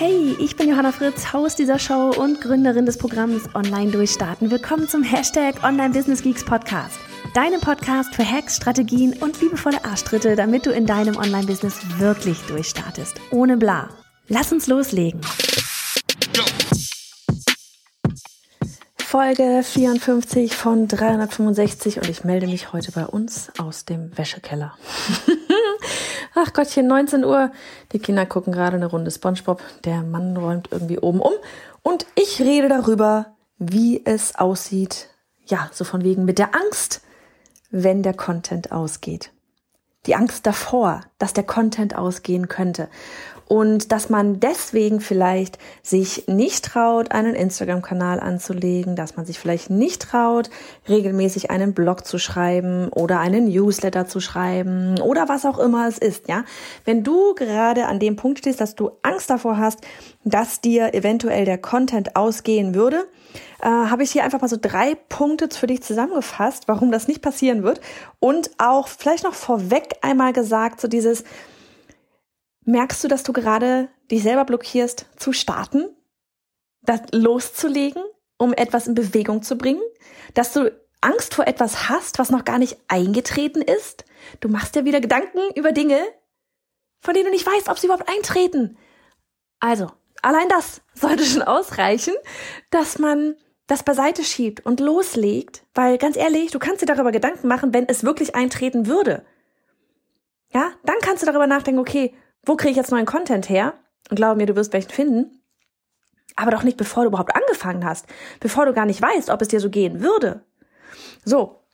Hey, ich bin Johanna Fritz, Haus dieser Show und Gründerin des Programms Online Durchstarten. Willkommen zum Hashtag Online Business Geeks Podcast. Deinem Podcast für Hacks, Strategien und liebevolle Arschtritte, damit du in deinem Online-Business wirklich durchstartest. Ohne bla. Lass uns loslegen. Folge 54 von 365 und ich melde mich heute bei uns aus dem Wäschekeller. Ach Gottchen, 19 Uhr. Die Kinder gucken gerade eine Runde SpongeBob. Der Mann räumt irgendwie oben um. Und ich rede darüber, wie es aussieht. Ja, so von wegen mit der Angst, wenn der Content ausgeht. Die Angst davor, dass der Content ausgehen könnte und dass man deswegen vielleicht sich nicht traut, einen Instagram-Kanal anzulegen, dass man sich vielleicht nicht traut, regelmäßig einen Blog zu schreiben oder einen Newsletter zu schreiben oder was auch immer es ist, ja. Wenn du gerade an dem Punkt stehst, dass du Angst davor hast, dass dir eventuell der Content ausgehen würde, äh, habe ich hier einfach mal so drei Punkte für dich zusammengefasst, warum das nicht passieren wird und auch vielleicht noch vorweg einmal gesagt, so dieses, Merkst du, dass du gerade dich selber blockierst, zu starten, das loszulegen, um etwas in Bewegung zu bringen? Dass du Angst vor etwas hast, was noch gar nicht eingetreten ist? Du machst dir wieder Gedanken über Dinge, von denen du nicht weißt, ob sie überhaupt eintreten. Also, allein das sollte schon ausreichen, dass man das beiseite schiebt und loslegt, weil ganz ehrlich, du kannst dir darüber Gedanken machen, wenn es wirklich eintreten würde. Ja, dann kannst du darüber nachdenken, okay, wo kriege ich jetzt neuen Content her? Und glaube mir, du wirst welchen finden. Aber doch nicht, bevor du überhaupt angefangen hast. Bevor du gar nicht weißt, ob es dir so gehen würde. So.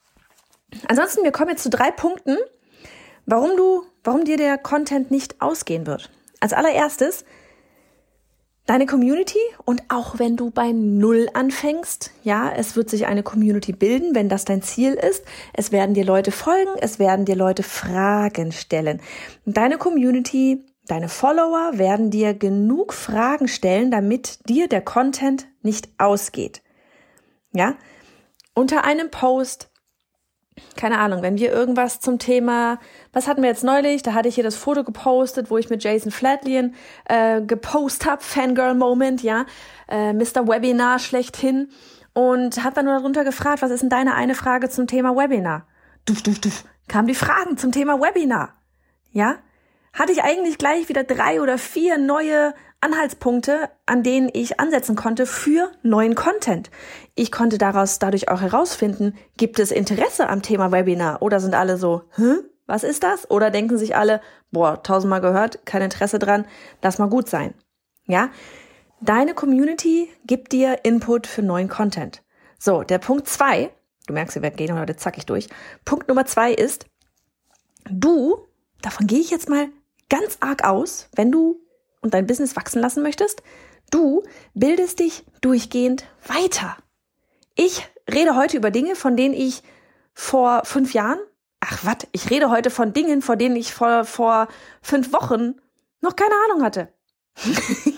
Ansonsten, wir kommen jetzt zu drei Punkten, warum du, warum dir der Content nicht ausgehen wird. Als allererstes, deine Community und auch wenn du bei Null anfängst, ja, es wird sich eine Community bilden, wenn das dein Ziel ist. Es werden dir Leute folgen, es werden dir Leute Fragen stellen. deine Community, deine Follower werden dir genug Fragen stellen, damit dir der Content nicht ausgeht. Ja, unter einem Post keine Ahnung, wenn wir irgendwas zum Thema, was hatten wir jetzt neulich? Da hatte ich hier das Foto gepostet, wo ich mit Jason Flatlien äh, gepostet hab, Fangirl Moment, ja, äh, Mr. Webinar schlechthin und hab dann nur darunter gefragt, was ist denn deine eine Frage zum Thema Webinar? Duf, duf, duf, kamen die Fragen zum Thema Webinar, ja? Hatte ich eigentlich gleich wieder drei oder vier neue Anhaltspunkte, an denen ich ansetzen konnte für neuen Content. Ich konnte daraus dadurch auch herausfinden, gibt es Interesse am Thema Webinar oder sind alle so, Hä? was ist das? Oder denken sich alle, boah, tausendmal gehört, kein Interesse dran, lass mal gut sein. Ja? Deine Community gibt dir Input für neuen Content. So, der Punkt zwei, du merkst, wir gehen heute zackig durch. Punkt Nummer zwei ist, du, davon gehe ich jetzt mal ganz arg aus, wenn du und dein Business wachsen lassen möchtest, du bildest dich durchgehend weiter. Ich rede heute über Dinge, von denen ich vor fünf Jahren, ach was, ich rede heute von Dingen, vor denen ich vor, vor fünf Wochen noch keine Ahnung hatte.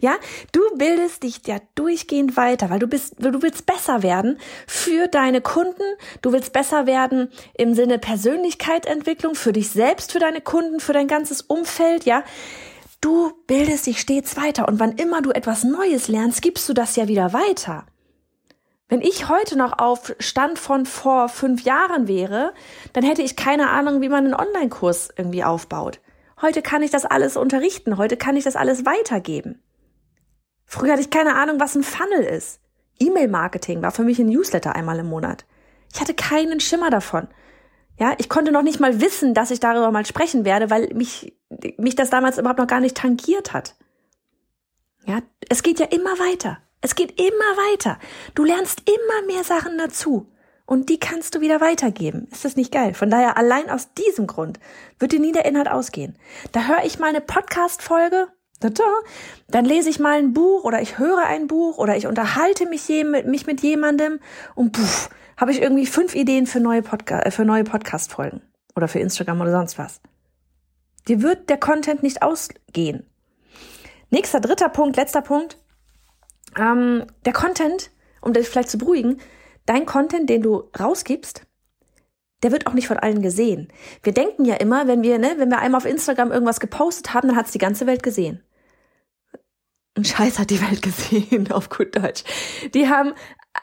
ja, du bildest dich ja durchgehend weiter, weil du bist, du willst besser werden für deine Kunden, du willst besser werden im Sinne Persönlichkeitsentwicklung für dich selbst, für deine Kunden, für dein ganzes Umfeld, ja. Du bildest dich stets weiter und wann immer du etwas Neues lernst, gibst du das ja wieder weiter. Wenn ich heute noch auf Stand von vor fünf Jahren wäre, dann hätte ich keine Ahnung, wie man einen Online-Kurs irgendwie aufbaut. Heute kann ich das alles unterrichten, heute kann ich das alles weitergeben. Früher hatte ich keine Ahnung, was ein Funnel ist. E-Mail-Marketing war für mich ein Newsletter einmal im Monat. Ich hatte keinen Schimmer davon. Ja, ich konnte noch nicht mal wissen, dass ich darüber mal sprechen werde, weil mich, mich das damals überhaupt noch gar nicht tangiert hat. Ja, es geht ja immer weiter. Es geht immer weiter. Du lernst immer mehr Sachen dazu. Und die kannst du wieder weitergeben. Ist das nicht geil? Von daher, allein aus diesem Grund wird dir nie der Inhalt ausgehen. Da höre ich mal eine Podcast-Folge Dann lese ich mal ein Buch oder ich höre ein Buch oder ich unterhalte mich, mich mit jemandem und puff, habe ich irgendwie fünf Ideen für neue, Podca äh, für neue Podcast-Folgen oder für Instagram oder sonst was. Dir wird der Content nicht ausgehen. Nächster, dritter Punkt, letzter Punkt. Ähm, der Content, um dich vielleicht zu beruhigen, dein Content, den du rausgibst, der wird auch nicht von allen gesehen. Wir denken ja immer, wenn wir, ne, wenn wir einmal auf Instagram irgendwas gepostet haben, dann hat es die ganze Welt gesehen. Ein Scheiß hat die Welt gesehen, auf gut Deutsch. Die haben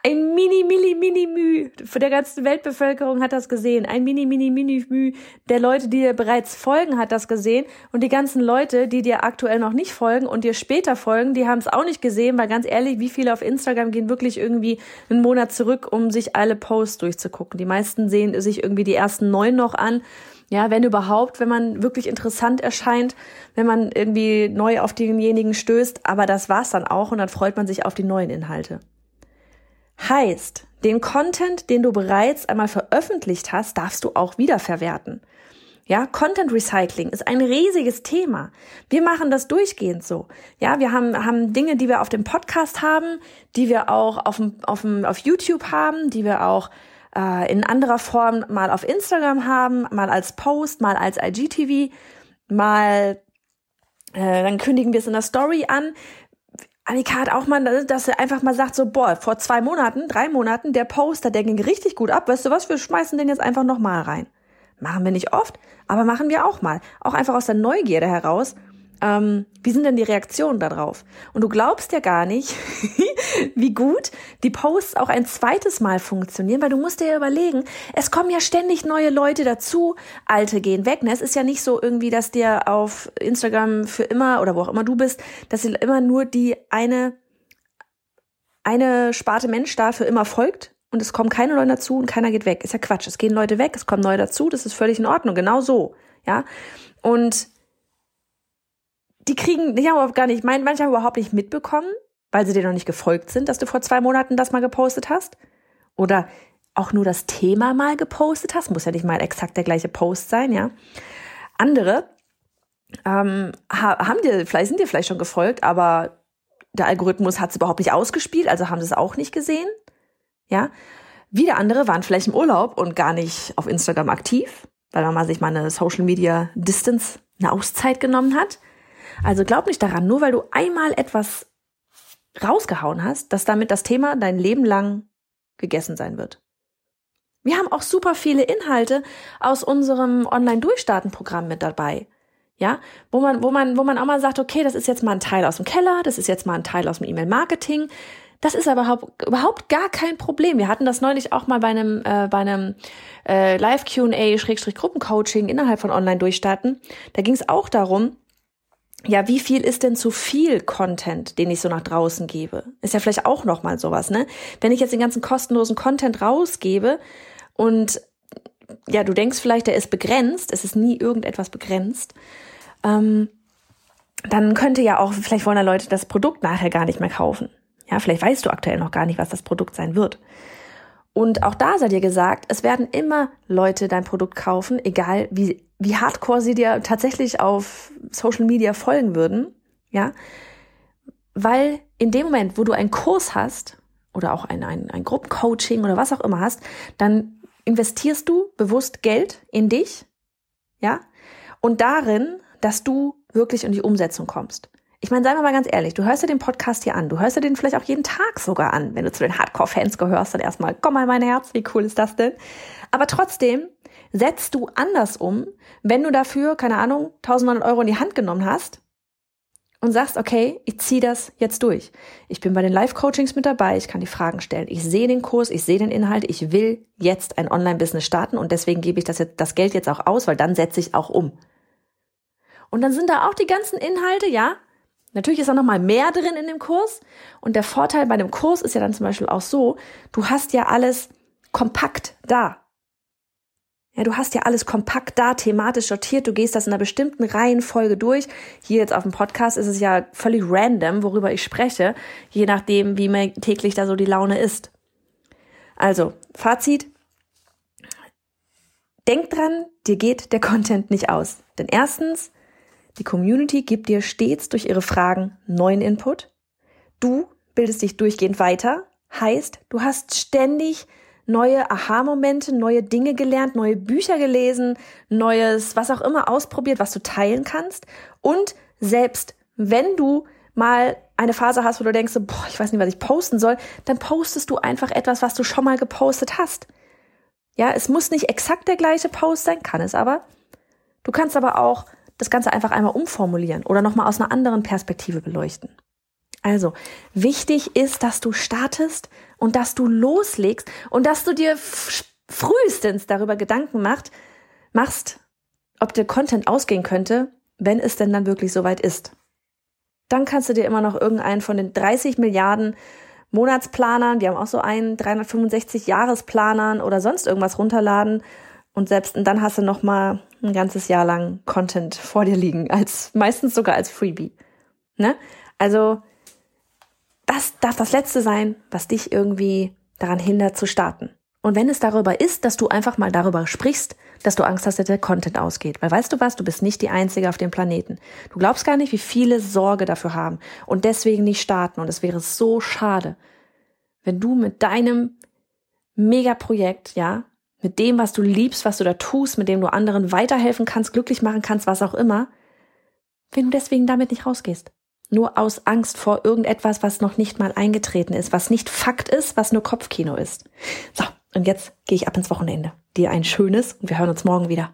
ein mini, mini, mini Müh von der ganzen Weltbevölkerung hat das gesehen. Ein mini, mini, mini Müh der Leute, die dir bereits folgen, hat das gesehen. Und die ganzen Leute, die dir aktuell noch nicht folgen und dir später folgen, die haben es auch nicht gesehen, weil ganz ehrlich, wie viele auf Instagram gehen wirklich irgendwie einen Monat zurück, um sich alle Posts durchzugucken. Die meisten sehen sich irgendwie die ersten neun noch an ja, wenn überhaupt, wenn man wirklich interessant erscheint, wenn man irgendwie neu auf denjenigen stößt, aber das war's dann auch und dann freut man sich auf die neuen Inhalte. Heißt, den Content, den du bereits einmal veröffentlicht hast, darfst du auch wiederverwerten. Ja, Content Recycling ist ein riesiges Thema. Wir machen das durchgehend so. Ja, wir haben, haben Dinge, die wir auf dem Podcast haben, die wir auch auf, dem, auf, dem, auf YouTube haben, die wir auch äh, in anderer Form mal auf Instagram haben, mal als Post, mal als IGTV, mal äh, dann kündigen wir es in der Story an. Annika hat auch mal, dass er einfach mal sagt, so, boah, vor zwei Monaten, drei Monaten, der Poster, der ging richtig gut ab. Weißt du was, wir schmeißen den jetzt einfach nochmal rein. Machen wir nicht oft, aber machen wir auch mal. Auch einfach aus der Neugierde heraus ähm, wie sind denn die Reaktionen darauf? Und du glaubst ja gar nicht, wie gut die Posts auch ein zweites Mal funktionieren, weil du musst dir ja überlegen, es kommen ja ständig neue Leute dazu, alte gehen weg. Ne? Es ist ja nicht so irgendwie, dass dir auf Instagram für immer oder wo auch immer du bist, dass dir immer nur die eine, eine Sparte Mensch da für immer folgt und es kommen keine Leute dazu und keiner geht weg. Ist ja Quatsch. Es gehen Leute weg, es kommen neue dazu, das ist völlig in Ordnung. Genau so. Ja. Und die kriegen, die haben überhaupt gar nicht, manche haben überhaupt nicht mitbekommen, weil sie dir noch nicht gefolgt sind, dass du vor zwei Monaten das mal gepostet hast. Oder auch nur das Thema mal gepostet hast. Muss ja nicht mal exakt der gleiche Post sein, ja. Andere ähm, haben dir, vielleicht sind dir vielleicht schon gefolgt, aber der Algorithmus hat es überhaupt nicht ausgespielt, also haben sie es auch nicht gesehen. Ja. Wieder andere waren vielleicht im Urlaub und gar nicht auf Instagram aktiv, weil man sich mal eine Social Media Distance, eine Auszeit genommen hat. Also glaub nicht daran, nur weil du einmal etwas rausgehauen hast, dass damit das Thema dein Leben lang gegessen sein wird. Wir haben auch super viele Inhalte aus unserem Online-Durchstarten-Programm mit dabei. Ja, wo man, wo man, wo man auch mal sagt, okay, das ist jetzt mal ein Teil aus dem Keller, das ist jetzt mal ein Teil aus dem E-Mail-Marketing. Das ist aber überhaupt, überhaupt gar kein Problem. Wir hatten das neulich auch mal bei einem, äh, bei einem äh, Live-Q&A-Gruppencoaching innerhalb von Online-Durchstarten. Da ging es auch darum, ja, wie viel ist denn zu viel Content, den ich so nach draußen gebe? Ist ja vielleicht auch noch mal sowas, ne? Wenn ich jetzt den ganzen kostenlosen Content rausgebe und ja, du denkst vielleicht, der ist begrenzt, es ist nie irgendetwas begrenzt, ähm, dann könnte ja auch, vielleicht wollen da Leute das Produkt nachher gar nicht mehr kaufen. Ja, vielleicht weißt du aktuell noch gar nicht, was das Produkt sein wird. Und auch da sei dir gesagt, es werden immer Leute dein Produkt kaufen, egal wie, wie hardcore sie dir tatsächlich auf Social Media folgen würden, ja. Weil in dem Moment, wo du einen Kurs hast oder auch ein, ein, ein Gruppencoaching oder was auch immer hast, dann investierst du bewusst Geld in dich, ja, und darin, dass du wirklich in die Umsetzung kommst. Ich meine, seien wir mal ganz ehrlich, du hörst dir den Podcast hier an, du hörst dir den vielleicht auch jeden Tag sogar an. Wenn du zu den Hardcore-Fans gehörst, dann erstmal, komm mal mein Herz, wie cool ist das denn? Aber trotzdem setzt du anders um, wenn du dafür, keine Ahnung, 1900 Euro in die Hand genommen hast und sagst, okay, ich ziehe das jetzt durch. Ich bin bei den Live-Coachings mit dabei, ich kann die Fragen stellen, ich sehe den Kurs, ich sehe den Inhalt, ich will jetzt ein Online-Business starten und deswegen gebe ich das, jetzt, das Geld jetzt auch aus, weil dann setze ich auch um. Und dann sind da auch die ganzen Inhalte, ja, Natürlich ist da noch mal mehr drin in dem Kurs. Und der Vorteil bei dem Kurs ist ja dann zum Beispiel auch so, du hast ja alles kompakt da. Ja, du hast ja alles kompakt da, thematisch sortiert. Du gehst das in einer bestimmten Reihenfolge durch. Hier jetzt auf dem Podcast ist es ja völlig random, worüber ich spreche, je nachdem, wie mir täglich da so die Laune ist. Also, Fazit. Denk dran, dir geht der Content nicht aus. Denn erstens, Die Community gibt dir stets durch ihre Fragen neuen Input. Du bildest dich durchgehend weiter. Heißt, du hast ständig neue Aha-Momente, neue Dinge gelernt, neue Bücher gelesen, neues, was auch immer ausprobiert, was du teilen kannst. Und selbst wenn du mal eine Phase hast, wo du denkst, boah, ich weiß nicht, was ich posten soll, dann postest du einfach etwas, was du schon mal gepostet hast. Ja, es muss nicht exakt der gleiche Post sein, kann es aber. Du kannst aber auch das Ganze einfach einmal umformulieren oder nochmal aus einer anderen Perspektive beleuchten. Also, wichtig ist, dass du startest und dass du loslegst und dass du dir frühestens darüber Gedanken macht, machst, ob der Content ausgehen könnte, wenn es denn dann wirklich soweit ist. Dann kannst du dir immer noch irgendeinen von den 30 Milliarden Monatsplanern, wir haben auch so einen 365 Jahresplanern oder sonst irgendwas runterladen und selbst dann hast du noch mal ein ganzes Jahr lang Content vor dir liegen, als meistens sogar als Freebie. Ne? Also das darf das Letzte sein, was dich irgendwie daran hindert zu starten. Und wenn es darüber ist, dass du einfach mal darüber sprichst, dass du Angst hast, dass der Content ausgeht. Weil weißt du was, du bist nicht die Einzige auf dem Planeten. Du glaubst gar nicht, wie viele Sorge dafür haben und deswegen nicht starten. Und es wäre so schade, wenn du mit deinem Megaprojekt, ja, mit dem, was du liebst, was du da tust, mit dem du anderen weiterhelfen kannst, glücklich machen kannst, was auch immer, wenn du deswegen damit nicht rausgehst. Nur aus Angst vor irgendetwas, was noch nicht mal eingetreten ist, was nicht Fakt ist, was nur Kopfkino ist. So, und jetzt gehe ich ab ins Wochenende. Dir ein schönes und wir hören uns morgen wieder.